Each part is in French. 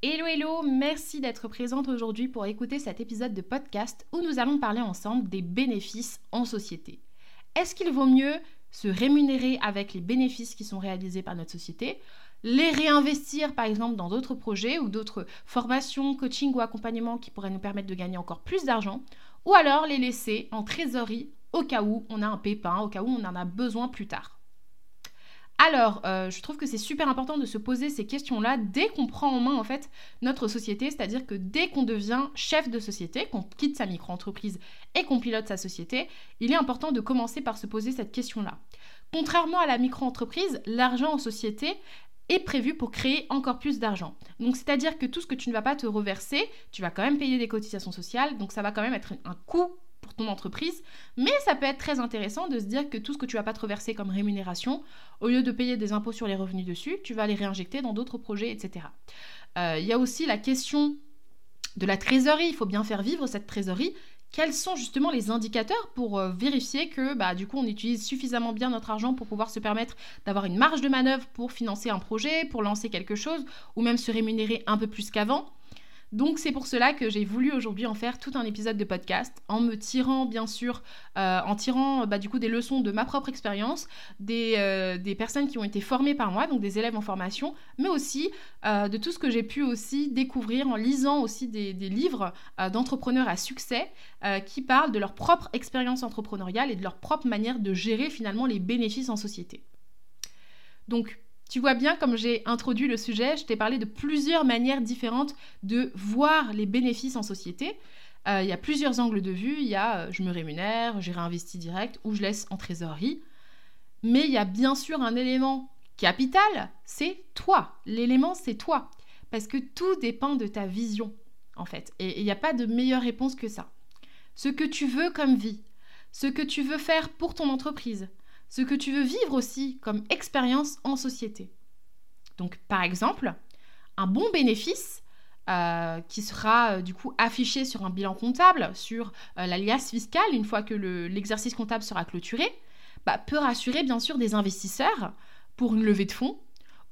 Hello hello, merci d'être présente aujourd'hui pour écouter cet épisode de podcast où nous allons parler ensemble des bénéfices en société. Est-ce qu'il vaut mieux se rémunérer avec les bénéfices qui sont réalisés par notre société, les réinvestir par exemple dans d'autres projets ou d'autres formations, coaching ou accompagnement qui pourraient nous permettre de gagner encore plus d'argent, ou alors les laisser en trésorerie au cas où on a un pépin, au cas où on en a besoin plus tard? Alors, euh, je trouve que c'est super important de se poser ces questions-là dès qu'on prend en main en fait notre société, c'est-à-dire que dès qu'on devient chef de société, qu'on quitte sa micro-entreprise et qu'on pilote sa société, il est important de commencer par se poser cette question-là. Contrairement à la micro-entreprise, l'argent en société est prévu pour créer encore plus d'argent. Donc c'est-à-dire que tout ce que tu ne vas pas te reverser, tu vas quand même payer des cotisations sociales, donc ça va quand même être un coût pour ton entreprise, mais ça peut être très intéressant de se dire que tout ce que tu vas pas te reverser comme rémunération, au lieu de payer des impôts sur les revenus dessus, tu vas les réinjecter dans d'autres projets, etc. Euh, il y a aussi la question de la trésorerie, il faut bien faire vivre cette trésorerie. Quels sont justement les indicateurs pour euh, vérifier que bah, du coup on utilise suffisamment bien notre argent pour pouvoir se permettre d'avoir une marge de manœuvre pour financer un projet, pour lancer quelque chose, ou même se rémunérer un peu plus qu'avant? Donc c'est pour cela que j'ai voulu aujourd'hui en faire tout un épisode de podcast en me tirant bien sûr, euh, en tirant bah, du coup des leçons de ma propre expérience, des, euh, des, personnes qui ont été formées par moi, donc des élèves en formation, mais aussi euh, de tout ce que j'ai pu aussi découvrir en lisant aussi des, des livres d'entrepreneurs à succès qui parlent de leur propre expérience entrepreneuriale et de leur propre manière de gérer finalement les bénéfices en société. Donc tu vois bien, comme j'ai introduit le sujet, je t'ai parlé de plusieurs manières différentes de voir les bénéfices en société. Euh, il y a plusieurs angles de vue. Il y a euh, je me rémunère, j'ai réinvesti direct ou je laisse en trésorerie. Mais il y a bien sûr un élément capital, c'est toi. L'élément, c'est toi. Parce que tout dépend de ta vision, en fait. Et il n'y a pas de meilleure réponse que ça. Ce que tu veux comme vie, ce que tu veux faire pour ton entreprise, ce que tu veux vivre aussi comme expérience en société. Donc par exemple, un bon bénéfice euh, qui sera euh, du coup affiché sur un bilan comptable, sur euh, l'alias fiscal une fois que l'exercice comptable sera clôturé, bah, peut rassurer bien sûr des investisseurs pour une levée de fonds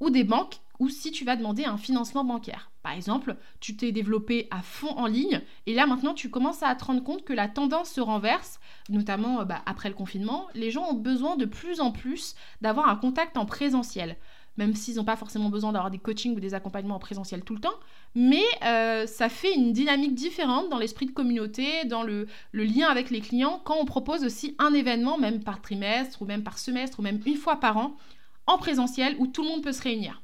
ou des banques ou si tu vas demander un financement bancaire. Par exemple, tu t'es développé à fond en ligne et là maintenant tu commences à te rendre compte que la tendance se renverse, notamment euh, bah, après le confinement. Les gens ont besoin de plus en plus d'avoir un contact en présentiel, même s'ils n'ont pas forcément besoin d'avoir des coachings ou des accompagnements en présentiel tout le temps. Mais euh, ça fait une dynamique différente dans l'esprit de communauté, dans le, le lien avec les clients, quand on propose aussi un événement, même par trimestre ou même par semestre ou même une fois par an, en présentiel où tout le monde peut se réunir.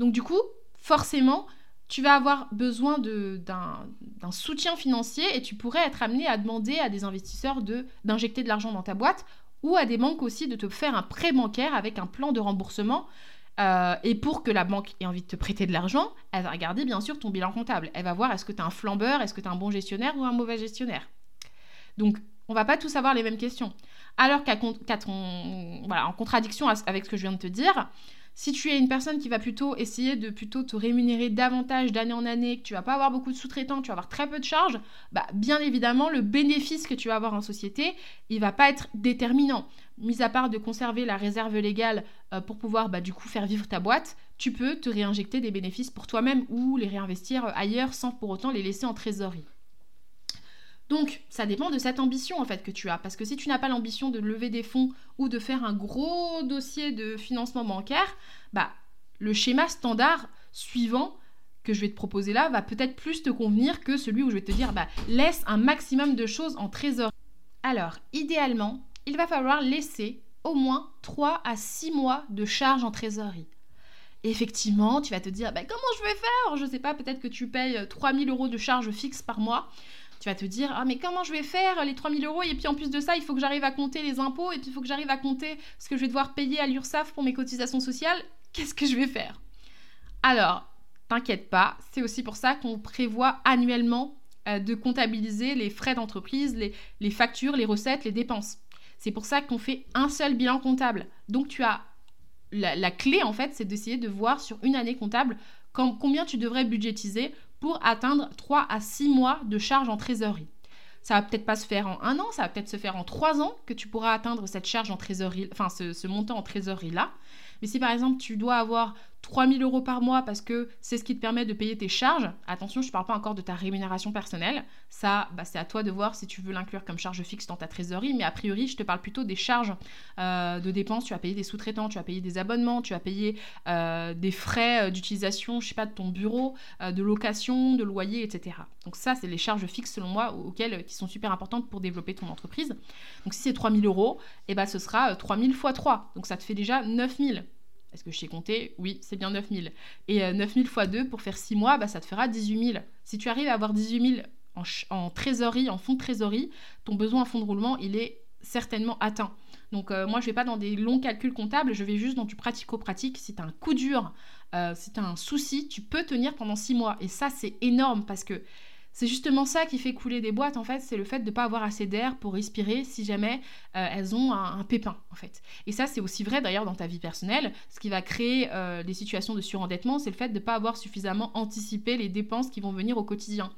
Donc du coup, forcément, tu vas avoir besoin d'un soutien financier et tu pourrais être amené à demander à des investisseurs d'injecter de, l'argent dans ta boîte ou à des banques aussi de te faire un prêt bancaire avec un plan de remboursement. Euh, et pour que la banque ait envie de te prêter de l'argent, elle va regarder bien sûr ton bilan comptable. Elle va voir est-ce que tu es un flambeur, est-ce que tu es un bon gestionnaire ou un mauvais gestionnaire? Donc, on va pas tous avoir les mêmes questions. Alors qu'à voilà, en contradiction avec ce que je viens de te dire, si tu es une personne qui va plutôt essayer de plutôt te rémunérer davantage d'année en année, que tu vas pas avoir beaucoup de sous-traitants, tu vas avoir très peu de charges, bah bien évidemment le bénéfice que tu vas avoir en société, il va pas être déterminant. Mis à part de conserver la réserve légale euh, pour pouvoir bah, du coup faire vivre ta boîte, tu peux te réinjecter des bénéfices pour toi-même ou les réinvestir ailleurs sans pour autant les laisser en trésorerie. Donc, ça dépend de cette ambition en fait que tu as. Parce que si tu n'as pas l'ambition de lever des fonds ou de faire un gros dossier de financement bancaire, bah, le schéma standard suivant que je vais te proposer là va peut-être plus te convenir que celui où je vais te dire bah, laisse un maximum de choses en trésor. Alors, idéalement, il va falloir laisser au moins 3 à 6 mois de charge en trésorerie. effectivement, tu vas te dire, bah, comment je vais faire? Je ne sais pas, peut-être que tu payes 3000 euros de charge fixe par mois. Tu vas te dire, ah mais comment je vais faire les 3000 euros? Et puis en plus de ça, il faut que j'arrive à compter les impôts, et il faut que j'arrive à compter ce que je vais devoir payer à l'URSSAF pour mes cotisations sociales. Qu'est-ce que je vais faire? Alors, t'inquiète pas, c'est aussi pour ça qu'on prévoit annuellement euh, de comptabiliser les frais d'entreprise, les, factures, les recettes, les dépenses. C'est pour ça qu'on fait un seul bilan comptable. Donc tu as la, clé en fait, c'est d'essayer de voir sur une année comptable combien tu devrais budgétiser pour atteindre 3 à 6 mois de charge en trésorerie. Ça va peut-être pas se faire en un an, ça va peut-être se faire en trois ans que tu pourras atteindre cette charge en trésorerie, enfin ce montant en trésorerie là. Mais si par exemple tu dois avoir 3000 euros par mois parce que c'est ce qui te permet de payer tes charges. Attention, je ne parle pas encore de ta rémunération personnelle. Ça, bah, c'est à toi de voir si tu veux l'inclure comme charge fixe dans ta trésorerie. Mais a priori, je te parle plutôt des charges euh, de dépenses. Tu vas payer des sous-traitants, tu vas payer des abonnements, tu vas payer euh, des frais euh, d'utilisation, je sais pas, de ton bureau, de location, de loyer, etc. Donc ça, c'est les charges fixes selon moi auxquelles qui sont super importantes pour développer ton entreprise. Donc si c'est 3000 euros, eh ben, ce sera 3000 x 3. Donc ça te fait déjà 9000. Est-ce que je sais compter Oui, c'est bien 9000. Et 9000 x 2 pour faire 6 mois, bah, ça te fera 18 000. Si tu arrives à avoir 18 000 en, en, trésorerie, en fonds de trésorerie, ton besoin en fonds de roulement, il est certainement atteint. Donc euh, moi, je ne vais pas dans des longs calculs comptables, je vais juste dans du pratico-pratique. Si tu as un coup dur, euh, si tu as un souci, tu peux tenir pendant 6 mois. Et ça, c'est énorme parce que c'est justement ça qui fait couler des boîtes, en fait, c'est le fait de ne pas avoir assez d'air pour respirer si jamais euh, elles ont un, pépin, en fait. Et ça, c'est aussi vrai d'ailleurs dans ta vie personnelle. Ce qui va créer euh, des situations de surendettement, c'est le fait de ne pas avoir suffisamment anticipé les dépenses qui vont venir au quotidien.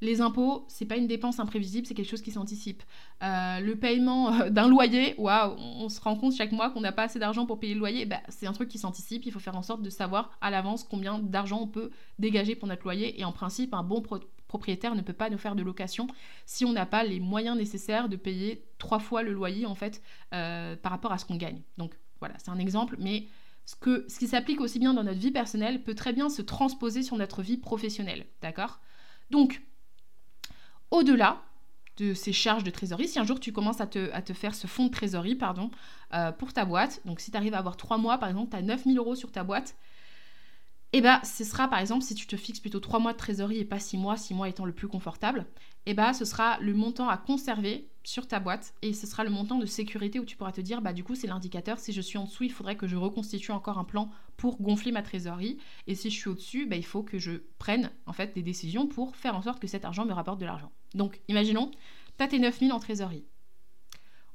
Les impôts, c'est pas une dépense imprévisible, c'est quelque chose qui s'anticipe. Euh, le paiement d'un loyer, waouh, on se rend compte chaque mois qu'on n'a pas assez d'argent pour payer le loyer. Bah, c'est un truc qui s'anticipe. Il faut faire en sorte de savoir à l'avance combien d'argent on peut dégager pour notre loyer. Et en principe, un bon propriétaire ne peut pas nous faire de location si on n'a pas les moyens nécessaires de payer trois fois le loyer en fait euh, par rapport à ce qu'on gagne. Donc voilà, c'est un exemple, mais ce, que, ce qui s'applique aussi bien dans notre vie personnelle peut très bien se transposer sur notre vie professionnelle, d'accord? Donc, au-delà de ces charges de trésorerie, si un jour tu commences à te, faire ce fonds de trésorerie, pardon, euh, pour ta boîte, donc si tu arrives à avoir trois mois, par exemple, tu as 9000 euros sur ta boîte, et eh bien, ce sera par exemple, si tu te fixes plutôt 3 mois de trésorerie et pas 6 mois, 6 mois étant le plus confortable, et eh ben, ce sera le montant à conserver sur ta boîte et ce sera le montant de sécurité où tu pourras te dire, bah du coup, c'est l'indicateur. Si je suis en dessous, il faudrait que je reconstitue encore un plan pour gonfler ma trésorerie. Et si je suis au-dessus, bah, il faut que je prenne en fait des décisions pour faire en sorte que cet argent me rapporte de l'argent. Donc, imaginons, tu as tes 9000 en trésorerie.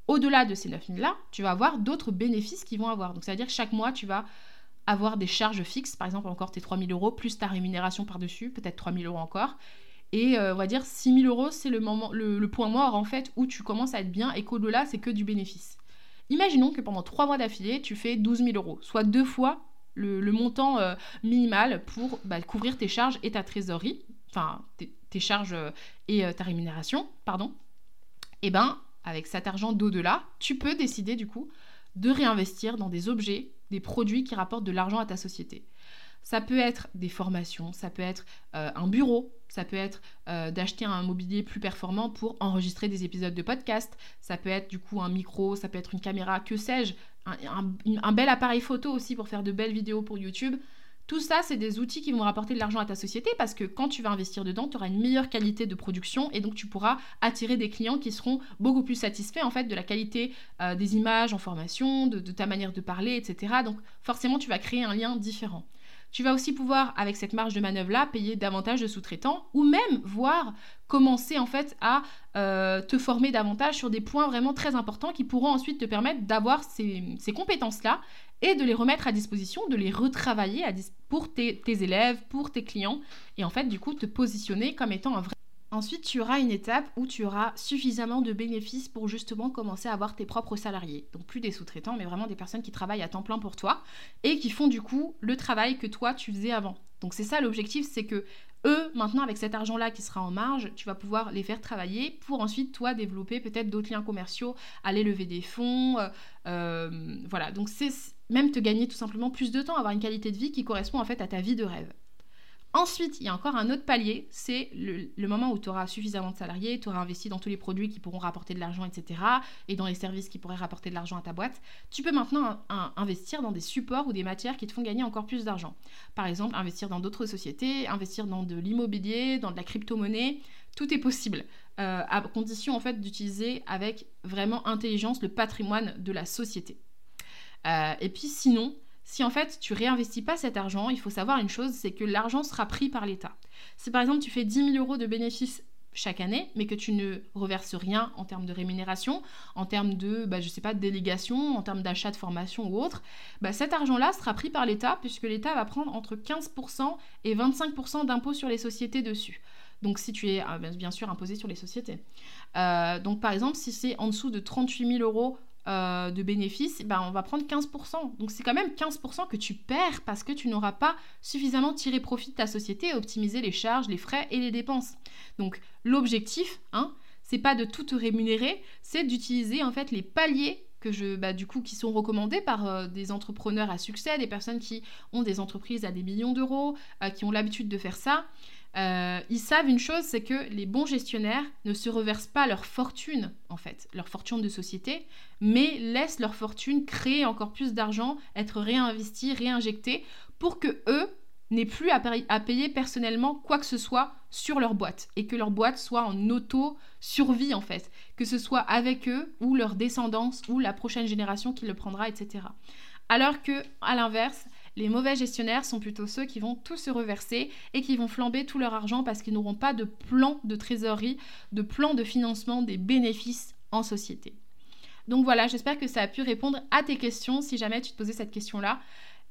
Au-delà de ces 9000 là, tu vas avoir d'autres bénéfices qui vont avoir. Donc, ça veut dire que chaque mois, tu vas avoir des charges fixes, par exemple encore tes 3000 euros, plus ta rémunération par-dessus, peut-être 3000 euros encore. Et euh, on va dire 6000 euros, c'est le, moment, le, point mort en fait où tu commences à être bien et qu'au-delà, c'est que du bénéfice. Imaginons que pendant 3 mois d'affilée, tu fais 12 000 euros, soit deux fois le, montant euh, minimal pour bah, couvrir tes charges et ta trésorerie, enfin tes, charges euh, et ta rémunération, pardon. Et eh ben, avec cet argent d'au-delà, tu peux décider du coup de réinvestir dans des objets des produits qui rapportent de l'argent à ta société. Ça peut être des formations, ça peut être euh, un bureau, ça peut être euh, d'acheter un mobilier plus performant pour enregistrer des épisodes de podcast, ça peut être du coup un micro, ça peut être une caméra, que sais-je, un, bel appareil photo aussi pour faire de belles vidéos pour YouTube. Tout ça, c'est des outils qui vont rapporter de l'argent à ta société parce que quand tu vas investir dedans, tu auras une meilleure qualité de production et donc tu pourras attirer des clients qui seront beaucoup plus satisfaits en fait de la qualité euh, des images en formation, de, ta manière de parler, etc. Donc forcément, tu vas créer un lien différent. Tu vas aussi pouvoir, avec cette marge de manœuvre-là, payer davantage de sous-traitants ou même voir commencer en fait à euh, te former davantage sur des points vraiment très importants qui pourront ensuite te permettre d'avoir ces, ces compétences-là et de les remettre à disposition, de les retravailler pour tes, élèves, pour tes clients, et en fait, du coup, te positionner comme étant un vrai... Ensuite, tu auras une étape où tu auras suffisamment de bénéfices pour justement commencer à avoir tes propres salariés. Donc plus des sous-traitants, mais vraiment des personnes qui travaillent à temps plein pour toi et qui font du coup le travail que toi tu faisais avant. Donc c'est ça l'objectif, c'est que eux, maintenant, avec cet argent-là qui sera en marge, tu vas pouvoir les faire travailler pour ensuite, toi, développer peut-être d'autres liens commerciaux, aller lever des fonds. Euh, euh, voilà, donc c'est même te gagner tout simplement plus de temps, avoir une qualité de vie qui correspond en fait à ta vie de rêve. Ensuite, il y a encore un autre palier, c'est le, moment où tu auras suffisamment de salariés, tu auras investi dans tous les produits qui pourront rapporter de l'argent, etc., et dans les services qui pourraient rapporter de l'argent à ta boîte. Tu peux maintenant investir dans des supports ou des matières qui te font gagner encore plus d'argent. Par exemple, investir dans d'autres sociétés, investir dans de l'immobilier, dans de la crypto-monnaie, tout est possible, euh, à condition en fait d'utiliser avec vraiment intelligence le patrimoine de la société. Euh, et puis sinon, si en fait tu réinvestis pas cet argent, il faut savoir une chose, c'est que l'argent sera pris par l'État. Si par exemple tu fais 10 000 euros de bénéfices chaque année, mais que tu ne reverses rien en termes de rémunération, en termes de, bah, je sais pas, délégation, en termes d'achat de formation ou autre, bah, cet argent-là sera pris par l'État puisque l'État va prendre entre 15% et 25% d'impôts sur les sociétés dessus. Donc si tu es ah, bien sûr imposé sur les sociétés. Euh, donc par exemple, si c'est en dessous de 38 000 euros euh, de bénéfices, ben, on va prendre 15%. Donc c'est quand même 15% que tu perds parce que tu n'auras pas suffisamment tiré profit de ta société et optimisé les charges, les frais et les dépenses. Donc l'objectif, hein, c'est pas de tout te rémunérer, c'est d'utiliser en fait les paliers que je, bah, du coup, qui sont recommandés par euh, des entrepreneurs à succès, des personnes qui ont des entreprises à des millions d'euros, euh, qui ont l'habitude de faire ça. Euh, ils savent une chose, c'est que les bons gestionnaires ne se reversent pas leur fortune, en fait, leur fortune de société, mais laissent leur fortune créer encore plus d'argent, être réinvestie, réinjectée, pour que eux n'aient plus à, à, payer personnellement quoi que ce soit sur leur boîte, et que leur boîte soit en auto-survie, en fait, que ce soit avec eux, ou leur descendance, ou la prochaine génération qui le prendra, etc. Alors que, à l'inverse, les mauvais gestionnaires sont plutôt ceux qui vont tout se reverser et qui vont flamber tout leur argent parce qu'ils n'auront pas de plan de trésorerie, de plan de financement des bénéfices en société. Donc voilà, j'espère que ça a pu répondre à tes questions si jamais tu te posais cette question-là.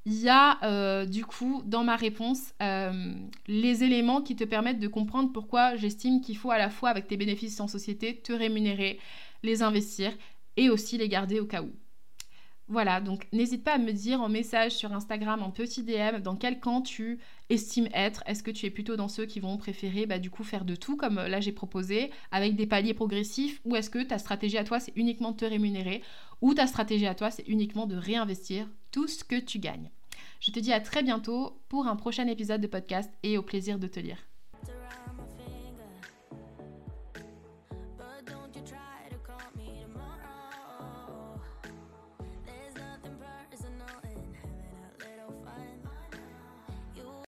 Il y a euh, du coup dans ma réponse euh, les éléments qui te permettent de comprendre pourquoi j'estime qu'il faut à la fois avec tes bénéfices en société te rémunérer, les investir et aussi les garder au cas où. Voilà, donc n'hésite pas à me dire en message sur Instagram, en petit DM, dans quel camp tu estimes être. Est-ce que tu es plutôt dans ceux qui vont préférer bah, du coup faire de tout, comme euh, là j'ai proposé, avec des paliers progressifs, ou est-ce que ta stratégie à toi c'est uniquement de te rémunérer, ou ta stratégie à toi c'est uniquement de réinvestir tout ce que tu gagnes. Je te dis à très bientôt pour un prochain épisode de podcast et au plaisir de te lire.